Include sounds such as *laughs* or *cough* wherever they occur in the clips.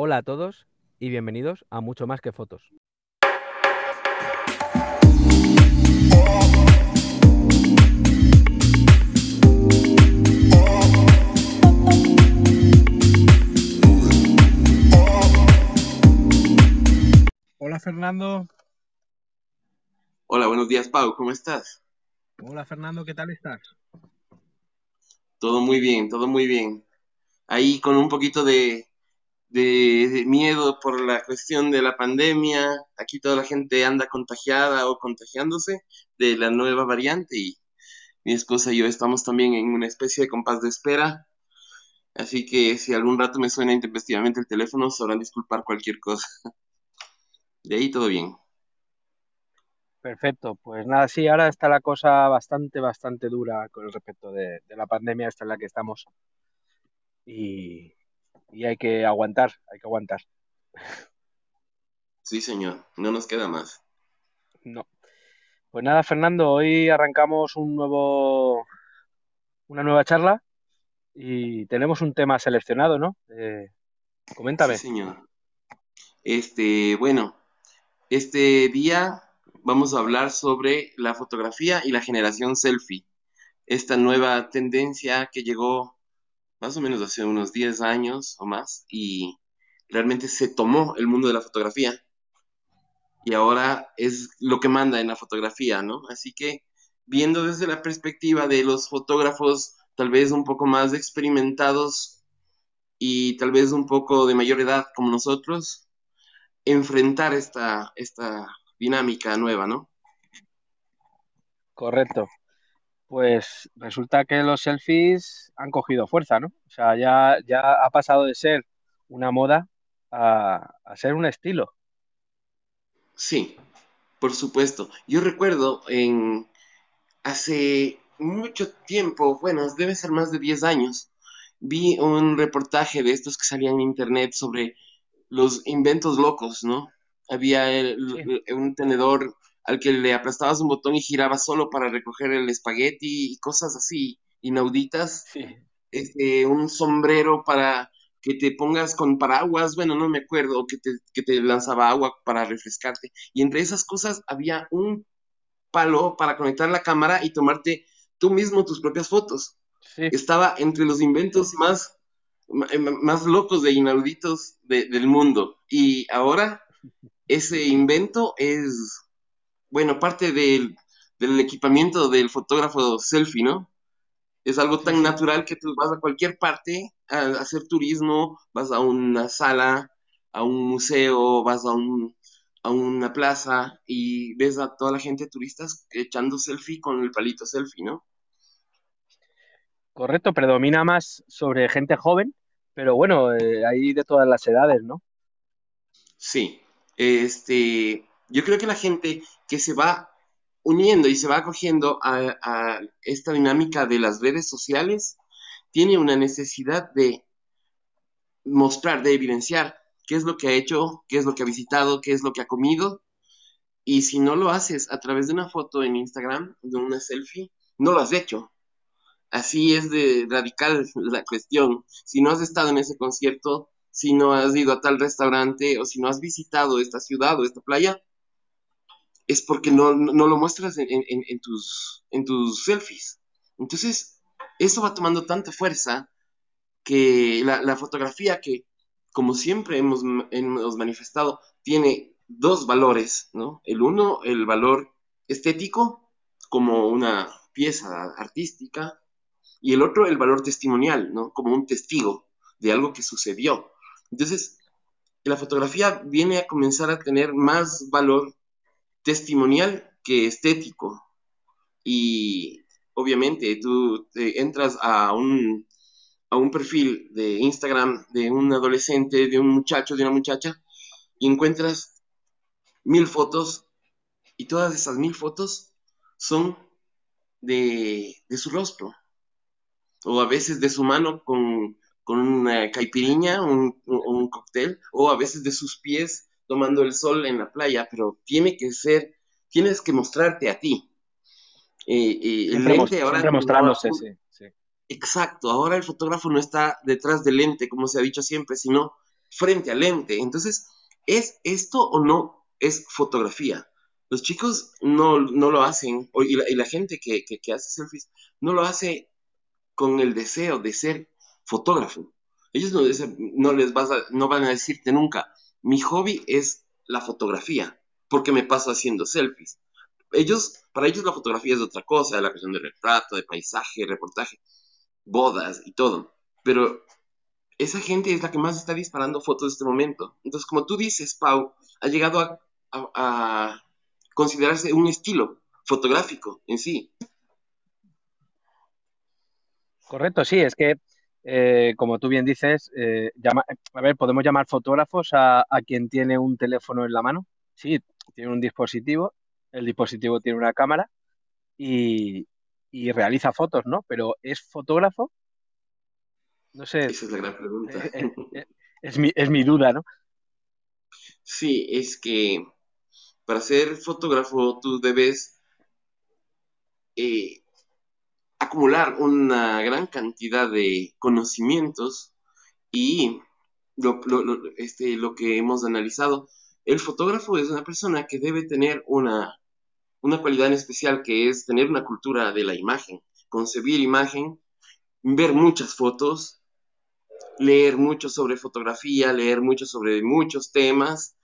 Hola a todos y bienvenidos a Mucho Más que Fotos. Hola Fernando. Hola, buenos días Pau, ¿cómo estás? Hola Fernando, ¿qué tal estás? Todo muy bien, todo muy bien. Ahí con un poquito de, de, miedo por la cuestión de la pandemia. Aquí toda la gente anda contagiada o contagiándose de la nueva variante y mi esposa y yo estamos también en una especie de compás de espera. Así que si algún rato me suena intempestivamente el teléfono, sabrán disculpar cualquier cosa. De ahí todo bien. Perfecto, pues nada, sí, ahora está la cosa bastante, bastante dura con respecto de, la pandemia esta en la que estamos. Y, y hay que aguantar, hay que aguantar. Sí, señor, no nos queda más. No. Pues nada, Fernando, hoy arrancamos un nuevo, una nueva charla y tenemos un tema seleccionado, ¿no? Eh, coméntame. Sí, señor. Este, bueno, este día vamos a hablar sobre la fotografía y la generación selfie. Esta nueva tendencia que llegó más o menos hace unos 10 años o más, y realmente se tomó el mundo de la fotografía. Y ahora es lo que manda en la fotografía, ¿no? Así que viendo desde la perspectiva de los fotógrafos tal vez un poco más experimentados y tal vez un poco de mayor edad como nosotros, enfrentar esta, esta dinámica nueva, ¿no? Correcto pues resulta que los selfies han cogido fuerza, ¿no? O sea, ya, ya ha pasado de ser una moda a, ser un estilo. Sí, por supuesto. Yo recuerdo en hace mucho tiempo, bueno, debe ser más de 10 años, vi un reportaje de estos que salían en internet sobre los inventos locos, ¿no? Había un tenedor al que le aplastabas un botón y giraba solo para recoger el espagueti y cosas así inauditas. Este, un sombrero para que te pongas con paraguas, bueno, no me acuerdo, que te, que te lanzaba agua para refrescarte. Y entre esas cosas había un palo para conectar la cámara y tomarte tú mismo tus propias fotos. Estaba entre los inventos más, más locos e inauditos del mundo. Y ahora ese invento es bueno, parte del, equipamiento del fotógrafo selfie, ¿no? Es algo tan natural que tú vas a cualquier parte a, hacer turismo, vas a una sala, a un museo, vas a, un, a una plaza y ves a toda la gente turistas echando selfie con el palito selfie, ¿no? Correcto, predomina más sobre gente joven, pero bueno, eh, hay de todas las edades, ¿no? Sí, este, yo creo que la gente que se va uniendo y se va acogiendo a, esta dinámica de las redes sociales tiene una necesidad de mostrar, de evidenciar qué es lo que ha hecho, qué es lo que ha visitado, qué es lo que ha comido. Y si no lo haces a través de una foto en Instagram, de una selfie, no lo has hecho. Así es de radical la cuestión. Si no has estado en ese concierto, si no has ido a tal restaurante o si no has visitado esta ciudad o esta playa, es porque no, lo muestras en, tus, en tus selfies. Entonces, eso va tomando tanta fuerza que la, fotografía que, como siempre hemos, hemos, manifestado, tiene dos valores, ¿no? El uno, el valor estético, como una pieza artística, y el otro, el valor testimonial, ¿no? Como un testigo de algo que sucedió. Entonces, la fotografía viene a comenzar a tener más valor testimonial que estético. Y obviamente tú entras a un, a un perfil de Instagram de un adolescente, de un muchacho, de una muchacha, y encuentras mil fotos, y todas esas mil fotos son de, su rostro, o a veces de su mano con, una caipiriña, un, un, cóctel, o a veces de sus pies tomando el sol en la playa, pero tiene que ser, tienes que mostrarte a ti. Eh, el lente ahora... mostrándose, sí, Exacto, ahora el fotógrafo no está detrás del lente, como se ha dicho siempre, sino frente al lente. Entonces, ¿es esto o no es fotografía? Los chicos no, lo hacen, y la, y la gente que, que, hace selfies no lo hace con el deseo de ser fotógrafo. Ellos no, no les vas no van a decirte nunca, mi hobby es la fotografía, porque me paso haciendo selfies. Ellos, para ellos la fotografía es otra cosa, la cuestión de retrato, de paisaje, reportaje, bodas y todo. Pero esa gente es la que más está disparando fotos en este momento. Entonces, como tú dices, Pau, ha llegado a, considerarse un estilo fotográfico en sí. Correcto, sí, es que, eh, como tú bien dices, eh, a ver, podemos llamar fotógrafos a, quien tiene un teléfono en la mano. Sí, tiene un dispositivo, el dispositivo tiene una cámara y, y realiza fotos, ¿no? Pero ¿es fotógrafo? No sé. Esa es la gran pregunta. Eh, eh, eh, es, mi, es mi duda, ¿no? Sí, es que para ser fotógrafo tú debes acumular una gran cantidad de conocimientos y lo, este, lo que hemos analizado, el fotógrafo es una persona que debe tener una, una cualidad en especial que es tener una cultura de la imagen, concebir imagen, ver muchas fotos leer mucho sobre fotografía, leer mucho sobre muchos temas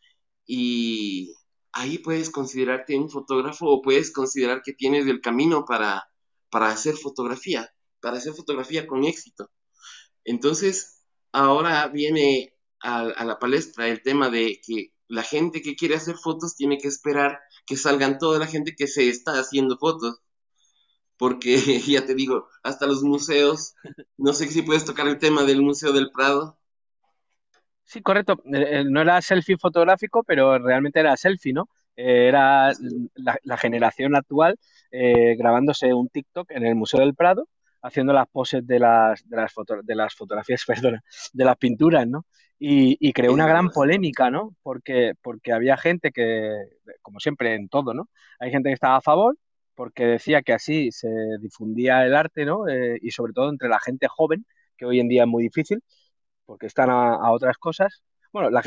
y ahí puedes considerarte un fotógrafo o puedes considerar que tienes el camino para, para hacer fotografía, para hacer fotografía con éxito. Entonces, ahora viene a, la palestra el tema de que la gente que quiere hacer fotos tiene que esperar que salgan toda la gente que se está haciendo fotos porque *laughs* ya te digo, hasta los museos, no sé si puedes tocar el tema del Museo del Prado. Sí, correcto. Eh, eh, no era selfie fotográfico, pero realmente era selfie, ¿no? Eh, era la, generación actual grabándose un TikTok en el Museo del Prado, haciendo las poses de las, de las, de las fotografías, *laughs* perdona, de las pinturas, ¿no? Y, y, creó una gran polémica, ¿no? Porque, porque había gente que, como siempre en todo, ¿no? Hay gente que estaba a favor porque decía que así se difundía el arte, ¿no? Eh, y sobre todo entre la gente joven, que hoy en día es muy difícil, porque están a, otras cosas. Bueno, la,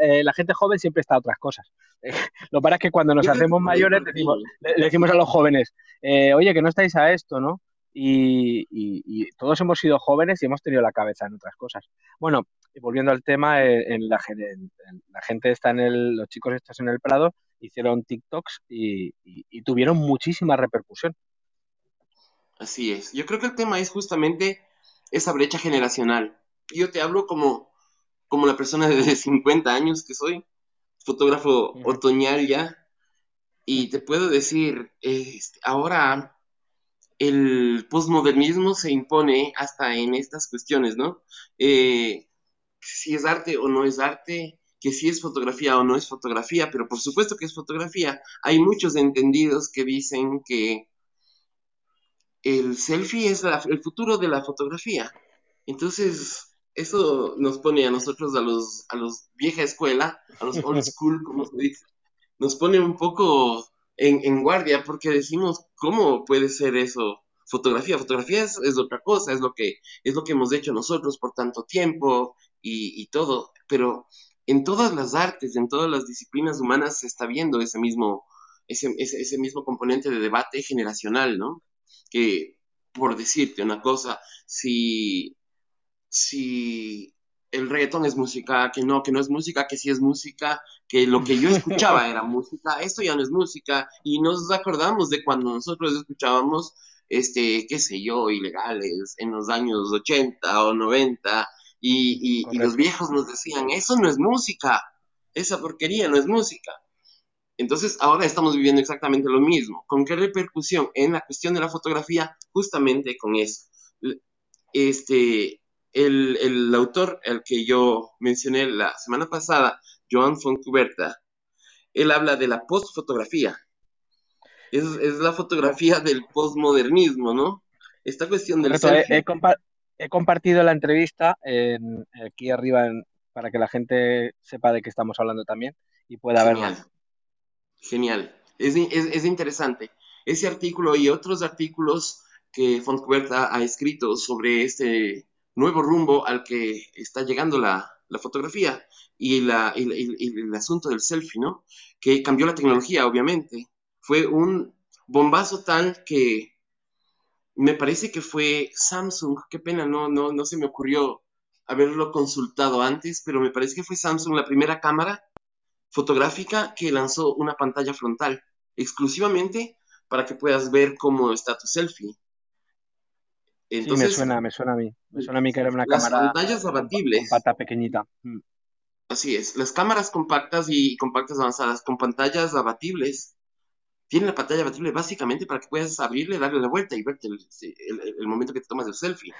eh, la, gente joven siempre está a otras cosas. *laughs* lo pasa es que cuando nos hacemos mayores decimos, le, decimos a los jóvenes, eh, oye, que no estáis a esto, ¿no? Y, todos hemos sido jóvenes y hemos tenido la cabeza en otras cosas. Bueno, volviendo al tema, en la, la gente está en el, los chicos estos en el Prado, hicieron TikToks y, tuvieron muchísima repercusión. Así es. Yo creo que el tema es justamente esa brecha generacional. Yo te hablo como, como la persona de *laughs* 50 años que soy, fotógrafo otoñal ya, y te puedo decir, este, ahora el posmodernismo se impone hasta en estas cuestiones, ¿no? Eh, si es arte o no es arte, que si es fotografía o no es fotografía, pero por supuesto que es fotografía. Hay muchos entendidos que dicen que el selfie es el futuro de la fotografía. Entonces, eso nos pone a nosotros, a los, a los vieja escuela, a los old *laughs* school, como se dice, nos pone un poco en, guardia porque decimos, ¿cómo puede ser eso? Fotografía, fotografía es, otra cosa, es lo que es lo que hemos hecho nosotros por tanto tiempo y, y todo, pero en todas las artes, en todas las disciplinas humanas se está viendo ese mismo, ese, ese, mismo componente de debate generacional, ¿no? Que, por decirte una cosa, si, si el reggaetón es música, que no, que no es música, que sí es música, que lo que yo escuchaba *laughs* era música, esto ya no es música, y nos acordamos de cuando nosotros escuchábamos, este, qué sé yo, ilegales en los años 80 o 90, y, los viejos nos decían, eso no es música, esa porquería no es música. Entonces ahora estamos viviendo exactamente lo mismo. ¿Con qué repercusión? En la cuestión de la fotografía, justamente con eso. Este, el, autor, el que yo mencioné la semana pasada, Joan Foncuberta, él habla de la postfotografía. Es, es la fotografía del postmodernismo, ¿no? Esta cuestión del he compartido la entrevista aquí arriba para que la gente sepa de qué estamos hablando también y pueda verla. Genial. Es, interesante. Ese artículo y otros artículos que Fontcuberta ha escrito sobre este nuevo rumbo al que está llegando la, la fotografía y, la, el asunto del selfie, ¿no? Que cambió la tecnología, obviamente. Fue un bombazo tal que me parece que fue Samsung, qué pena, no, no, no se me ocurrió haberlo consultado antes, pero me parece que fue Samsung la primera cámara fotográfica que lanzó una pantalla frontal exclusivamente para que puedas ver cómo está tu selfie. Entonces, sí, me suena, me suena a mí. Me suena a mí que era una las cámara pantallas abatibles. pata pequeñita. Mm. Así es. Las cámaras compactas y compactas avanzadas con pantallas abatibles tienen la pantalla abatible básicamente para que puedas abrirle, darle la vuelta y verte el, momento que te tomas el selfie.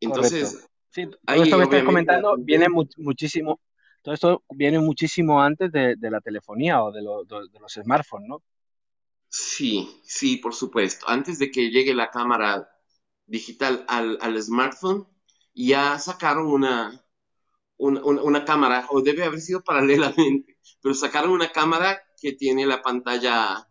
Entonces, sí, todo esto que estás comentando viene muchísimo, todo esto viene muchísimo antes de, la telefonía o de, de, los smartphones, ¿no? Sí, sí, por supuesto. Antes de que llegue la cámara digital al, al smartphone, ya sacaron una, una, una, cámara, o debe haber sido paralelamente, *laughs* pero sacaron una cámara que tiene la pantalla,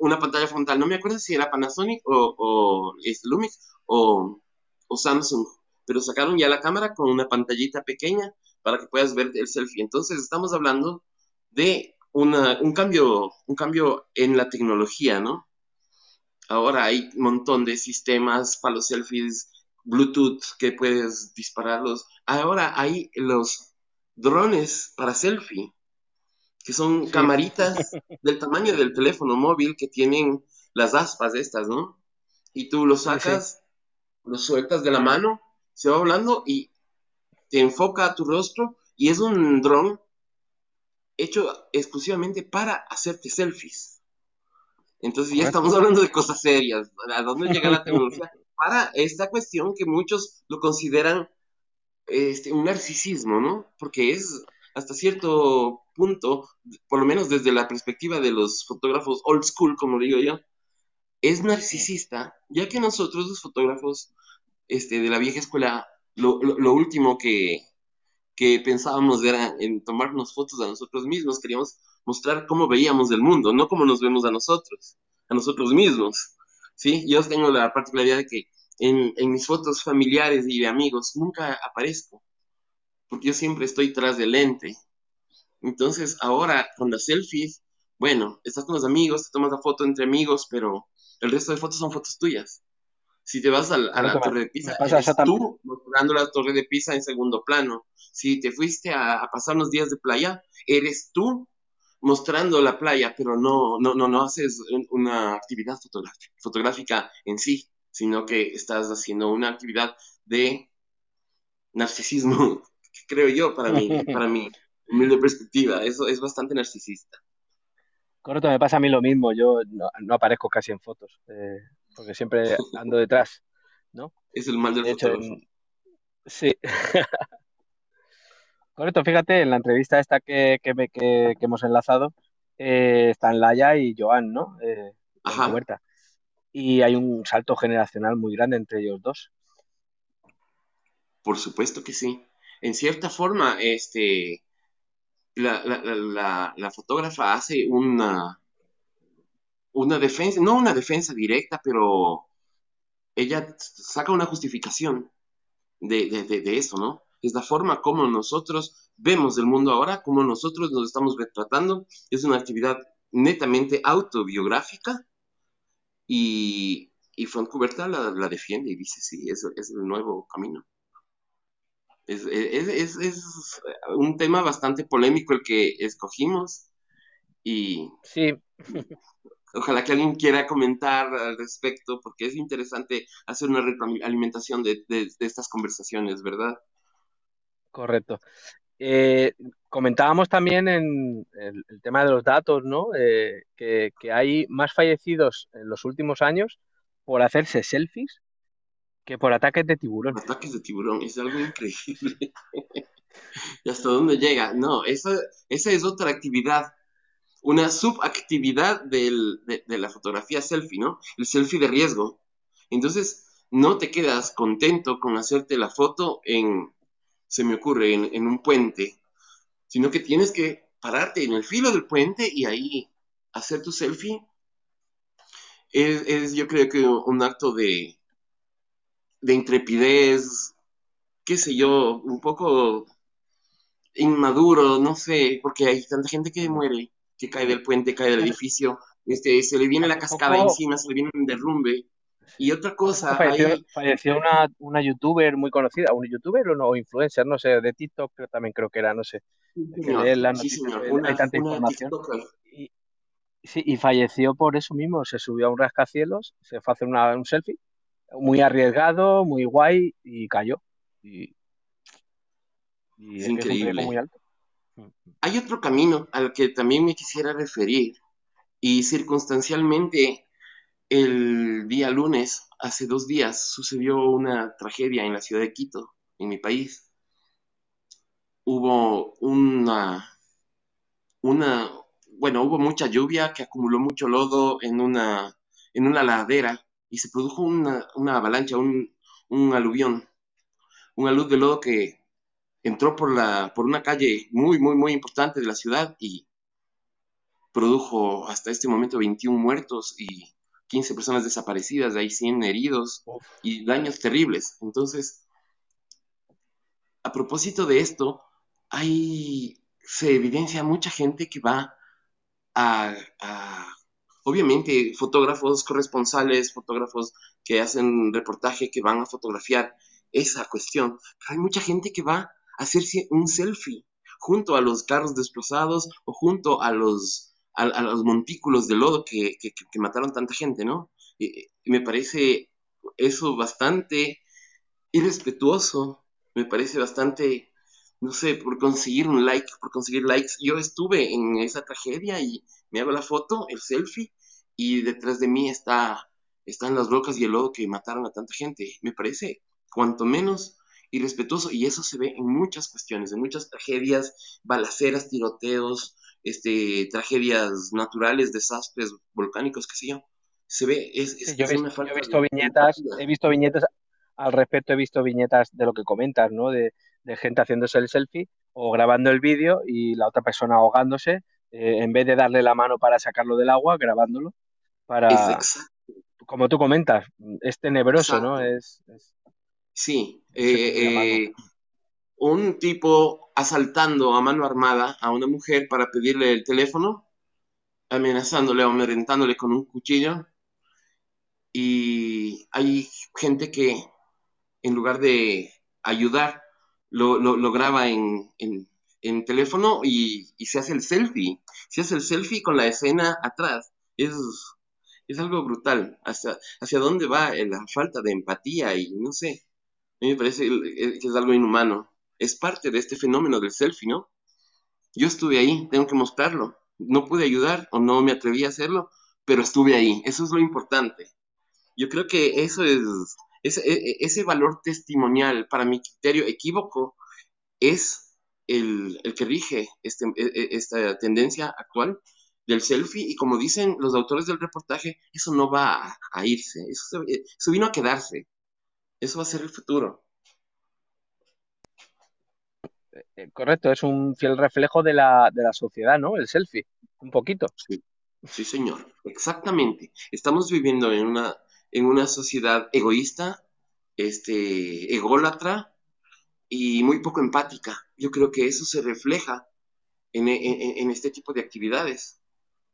una pantalla frontal. No me acuerdo si era Panasonic o, o Lumix o, o Samsung, pero sacaron ya la cámara con una pantallita pequeña para que puedas ver el selfie. Entonces estamos hablando de una, un, cambio, un cambio en la tecnología, ¿no? Ahora hay un montón de sistemas para los selfies, Bluetooth que puedes dispararlos. Ahora hay los drones para selfie, que son camaritas *laughs* del tamaño del teléfono móvil que tienen las aspas estas, ¿no? Y tú lo sacas, lo sueltas de la mano, se va volando y te enfoca a tu rostro y es un dron hecho exclusivamente para hacerte selfies. Entonces ya estamos hablando de cosas serias. ¿A dónde llega la *laughs* tecnología? Para esta cuestión que muchos lo consideran este, un narcisismo, ¿no? Porque es hasta cierto punto, por lo menos desde la perspectiva de los fotógrafos old school, como digo yo, es narcisista, ya que nosotros los fotógrafos este, de la vieja escuela, lo, lo último que, que pensábamos era en tomarnos fotos a nosotros mismos, queríamos mostrar cómo veíamos el mundo, no cómo nos vemos a nosotros, a nosotros mismos. ¿sí? Yo tengo la particularidad de que en, en mis fotos familiares y de amigos nunca aparezco, porque yo siempre estoy tras del lente. Entonces, ahora con las selfies, bueno, estás con los amigos, te tomas la foto entre amigos, pero el resto de fotos son fotos tuyas. Si te vas a, la Torre de Pisa, eres tú mostrando la Torre de Pisa en segundo plano. Si te fuiste a, a pasar unos días de playa, eres tú mostrando la playa, pero no, no, no, no haces una actividad fotográfica en sí, sino que estás haciendo una actividad de narcisismo, *laughs* creo yo, para mí, para mi humilde perspectiva. Eso es bastante narcisista. Correcto, me pasa a mí lo mismo. Yo no, aparezco casi en fotos, eh, porque siempre *laughs* ando detrás, ¿no? Es el mal del hecho, Sí. *laughs* Correcto, fíjate, en la entrevista esta que, que, que, hemos enlazado, eh, están Laia y Joan, ¿no? Eh, Ajá. Huerta. Y hay un salto generacional muy grande entre ellos dos. Por supuesto que sí. En cierta forma, este, la, la, la, fotógrafa hace una, una defensa, no una defensa directa, pero ella saca una justificación de, de, de eso, ¿no? Es la forma como nosotros vemos el mundo ahora, como nosotros nos estamos retratando. Es una actividad netamente autobiográfica y, y Front Cuberta la, defiende y dice, sí, es, es el nuevo camino. Es, es, es, un tema bastante polémico el que escogimos y sí. *laughs* ojalá que alguien quiera comentar al respecto porque es interesante hacer una alimentación de, de estas conversaciones, ¿verdad? Correcto. Eh, comentábamos también en el, tema de los datos, ¿no? Eh, que, hay más fallecidos en los últimos años por hacerse selfies que por ataques de tiburón. Ataques de tiburón, es algo increíble. *laughs* ¿Y hasta dónde llega? No, esa, esa es otra actividad, una subactividad del, de, de la fotografía selfie, ¿no? El selfie de riesgo. Entonces, no te quedas contento con hacerte la foto en se me ocurre, en, un puente, sino que tienes que pararte en el filo del puente y ahí hacer tu selfie. Es, yo creo que un acto de, de intrepidez, qué sé yo, un poco inmaduro, no sé, porque hay tanta gente que muere, que cae del puente, cae del edificio, este, se le viene la cascada encima, se le viene un derrumbe. Y otra cosa. Falleció, una, una, youtuber muy conocida, un youtuber o no, influencer, no sé, de TikTok, pero también creo que era, no sé. sí, señor. hay tanta información. Y, sí, y falleció por eso mismo, se subió a un rascacielos, se fue a hacer una, un selfie, muy arriesgado, muy guay, y cayó. Y, es increíble. Muy alto. Hay otro camino al que también me quisiera referir, y circunstancialmente el día lunes, hace dos días, sucedió una tragedia en la ciudad de Quito, en mi país. Hubo una, una, bueno, hubo mucha lluvia que acumuló mucho lodo en una, en una ladera y se produjo una, avalancha, un, un aluvión, un alud de lodo que entró por, la, por una calle muy, muy, muy importante de la ciudad y produjo hasta este momento 21 muertos y 15 personas desaparecidas, de ahí 100 heridos y daños terribles. Entonces, a propósito de esto, hay, se evidencia mucha gente que va a, obviamente, fotógrafos corresponsales, fotógrafos que hacen reportaje, que van a fotografiar esa cuestión. hay mucha gente que va a hacerse un selfie junto a los carros desplazados o junto a los a, los montículos de lodo que, que, mataron tanta gente, ¿no? Y, me parece eso bastante irrespetuoso, me parece bastante, no sé, por conseguir un like, por conseguir likes. Yo estuve en esa tragedia y me hago la foto, el selfie, y detrás de mí está, están las rocas y el lodo que mataron a tanta gente. Me parece, cuanto menos, irrespetuoso, y eso se ve en muchas cuestiones, en muchas tragedias, balaceras, tiroteos, este, tragedias naturales, desastres volcánicos, qué sé yo. Se ve, es, yo, he visto, viñetas, he visto viñetas al respecto, he visto viñetas de lo que comentas, ¿no? De, gente haciéndose el selfie o grabando el vídeo y la otra persona ahogándose, eh, en vez de darle la mano para sacarlo del agua, grabándolo, para, como tú comentas, es tenebroso, ¿no? Es, sí, eh, un tipo asaltando a mano armada a una mujer para pedirle el teléfono, amenazándole o amedrentándole con un cuchillo. Y hay gente que, en lugar de ayudar, lo, graba en, teléfono y, se hace el selfie. Se hace el selfie con la escena atrás. Es, es algo brutal. Hacia, hacia dónde va la falta de empatía y no sé. A mí me parece que es algo inhumano es parte de este fenómeno del selfie, ¿no? Yo estuve ahí, tengo que mostrarlo. No pude ayudar o no me atreví a hacerlo, pero estuve ahí. Eso es lo importante. Yo creo que eso es, ese, ese valor testimonial, para mi criterio equívoco, es el, que rige este, e, e, esta tendencia actual del selfie y como dicen los autores del reportaje, eso no va a, irse, eso, eso vino a quedarse, eso va a ser el futuro. Eh, correcto, es un fiel reflejo de la, de la sociedad, ¿no? El selfie, un poquito. Sí, sí, señor, exactamente. Estamos viviendo en una, en una sociedad egoísta, este, ególatra y muy poco empática. Yo creo que eso se refleja en, en este tipo de actividades.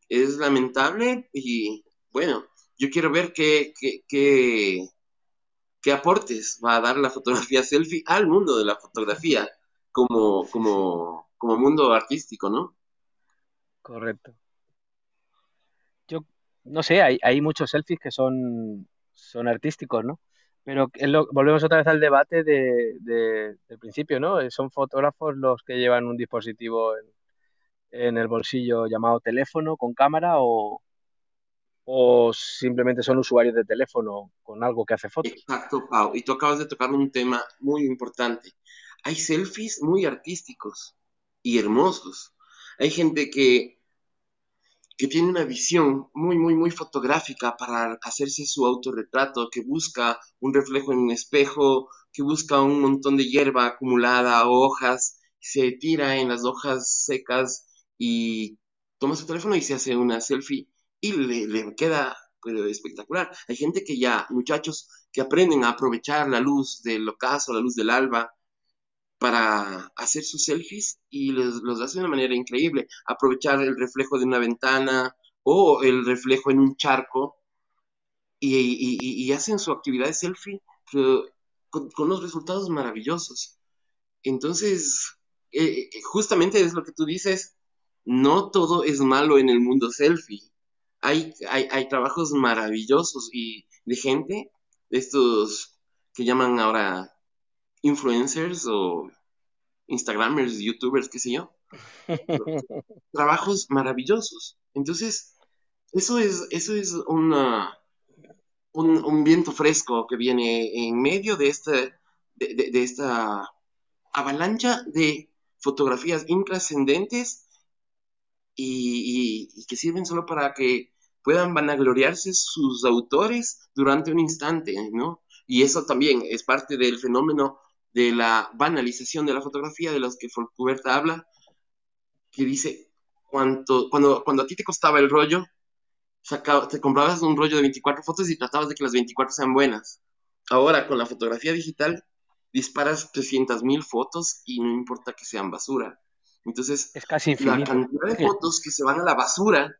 Es lamentable y, bueno, yo quiero ver qué, qué, qué, qué aportes va a dar la fotografía selfie al mundo de la fotografía como, como, como mundo artístico, ¿no? Correcto. Yo no sé, hay, hay muchos selfies que son, son artísticos, ¿no? Pero volvemos otra vez al debate de, del principio, ¿no? Son fotógrafos los que llevan un dispositivo en, en el bolsillo llamado teléfono con cámara o, o simplemente son usuarios de teléfono con algo que hace fotos. Exacto, Pau. Y tú acabas de tocar un tema muy importante hay selfies muy artísticos y hermosos. Hay gente que, que tiene una visión muy, muy, muy fotográfica para hacerse su autorretrato, que busca un reflejo en un espejo, que busca un montón de hierba acumulada hojas, se tira en las hojas secas y toma su teléfono y se hace una selfie y le, le queda espectacular. Hay gente que ya, muchachos, que aprenden a aprovechar la luz del ocaso, la luz del alba, para hacer sus selfies y los, los hace de una manera increíble. Aprovechar el reflejo de una ventana o el reflejo en un charco y, hacen su actividad de selfie con, con unos resultados maravillosos. Entonces, eh, eh, justamente es lo que tú dices, no todo es malo en el mundo selfie. Hay, hay, trabajos maravillosos y de gente, estos que llaman ahora influencers o Instagramers, YouTubers, qué sé yo. *laughs* trabajos maravillosos. Entonces, eso es, eso es una, un, viento fresco que viene en medio de esta, de, esta avalancha de fotografías intrascendentes y, que sirven solo para que puedan vanagloriarse sus autores durante un instante, ¿no? Y eso también es parte del fenómeno de la banalización de la fotografía de los que Folkuberta habla, que dice, cuando, cuando a ti te costaba el rollo, te comprabas un rollo de 24 fotos y tratabas de que las 24 sean buenas. Ahora, con la fotografía digital, disparas 300.000 fotos y no importa que sean basura. Entonces, es casi la cantidad de fotos que se van a la basura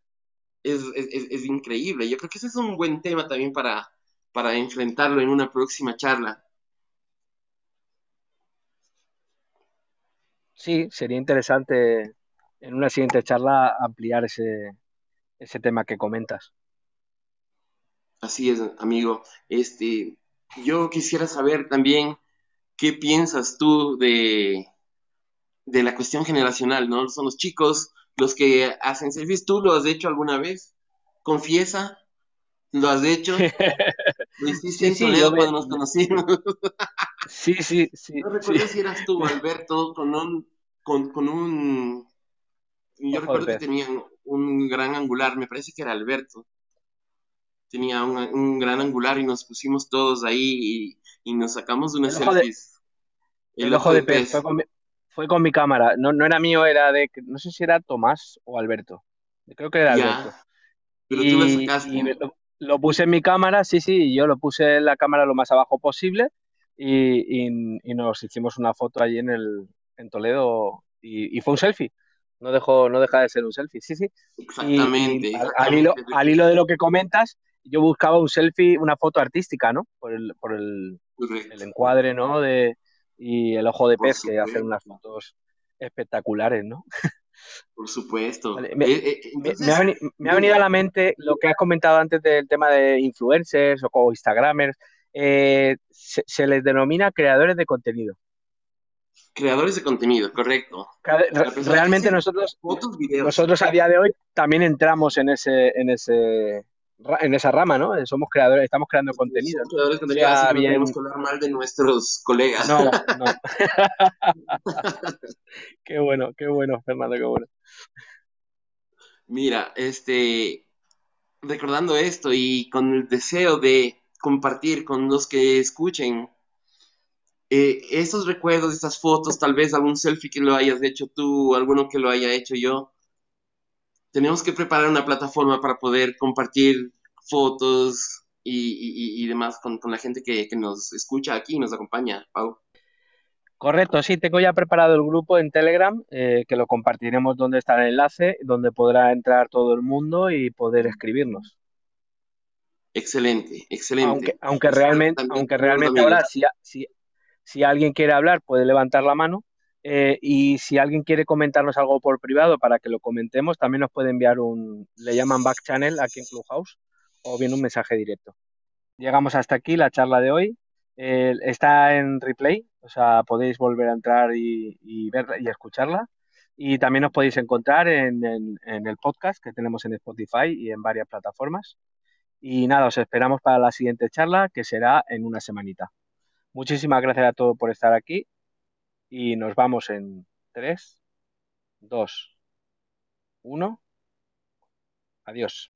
es, es, increíble. Yo creo que ese es un buen tema también para, para enfrentarlo en una próxima charla. Sí, sería interesante en una siguiente charla ampliar ese, ese tema que comentas. Así es, amigo. Este, yo quisiera saber también qué piensas tú de, de la cuestión generacional, ¿no? Son los chicos los que hacen selfies. ¿Tú lo has hecho alguna vez? Confiesa, ¿lo has hecho? ¿Lo hiciste en Toledo cuando nos conocimos? sí, sí, sí. No recuerdo si eras tú, Alberto, con un, con, con un... Yo recuerdo que tenían un gran angular, me parece que era Alberto. Tenía un, gran angular y nos pusimos todos ahí y, nos sacamos unas selfies. el, ojo de pez. Fue, con mi, cámara. No, no era mío, era de. No sé si era Tomás o Alberto. Creo que era Alberto. Pero tú lo sacaste. lo, puse en mi cámara, sí, sí, yo lo puse en la cámara lo más abajo posible y, nos hicimos una foto allí en, el, en Toledo y, fue un selfie no dejó, no deja de ser un selfie, sí, sí. Exactamente. Al, hilo, al, hilo, de lo que comentas, yo buscaba un selfie, una foto artística, ¿no? Por el, por el, el encuadre, ¿no? De, y el ojo de pez, que hacen unas fotos espectaculares, ¿no? *laughs* Por supuesto. Eh, eh, me, ha venido, a la mente lo que has comentado antes del tema de influencers o, Instagramers. Eh, se, les denomina creadores de contenido. Creadores de contenido, correcto. Realmente nosotros, nosotros a día de hoy también entramos en ese, en ese, en esa rama, ¿no? Somos creadores, estamos creando contenido. Somos creadores de contenido, así bien... que hablar mal de nuestros colegas. No, no. *laughs* *laughs* qué bueno, qué bueno, Fernando, qué bueno. Mira, este, recordando esto y con el deseo de compartir con los que escuchen eh, esos recuerdos, estas fotos, tal vez algún selfie que lo hayas hecho tú, alguno que lo haya hecho yo, tenemos que preparar una plataforma para poder compartir fotos y, demás con, la gente que, nos escucha aquí y nos acompaña, Pau. Correcto, sí, tengo ya preparado el grupo en Telegram, eh, que lo compartiremos donde está el enlace, donde podrá entrar todo el mundo y poder escribirnos. Excelente, excelente. Aunque, realmente, aunque realmente ahora, si, si, si alguien quiere hablar, puede levantar la mano. Eh, y si alguien quiere comentarnos algo por privado para que lo comentemos, también nos puede enviar un, le llaman back channel aquí en Clubhouse, o bien un mensaje directo. Llegamos hasta aquí la charla de hoy. Está en replay, o sea, podéis volver a entrar y, verla y escucharla. Y también nos podéis encontrar en, en el podcast que tenemos en Spotify y en varias plataformas. Y nada, os esperamos para la siguiente charla, que será en una semanita. Muchísimas gracias a todos por estar aquí y nos vamos en 3, 2, 1. Adiós.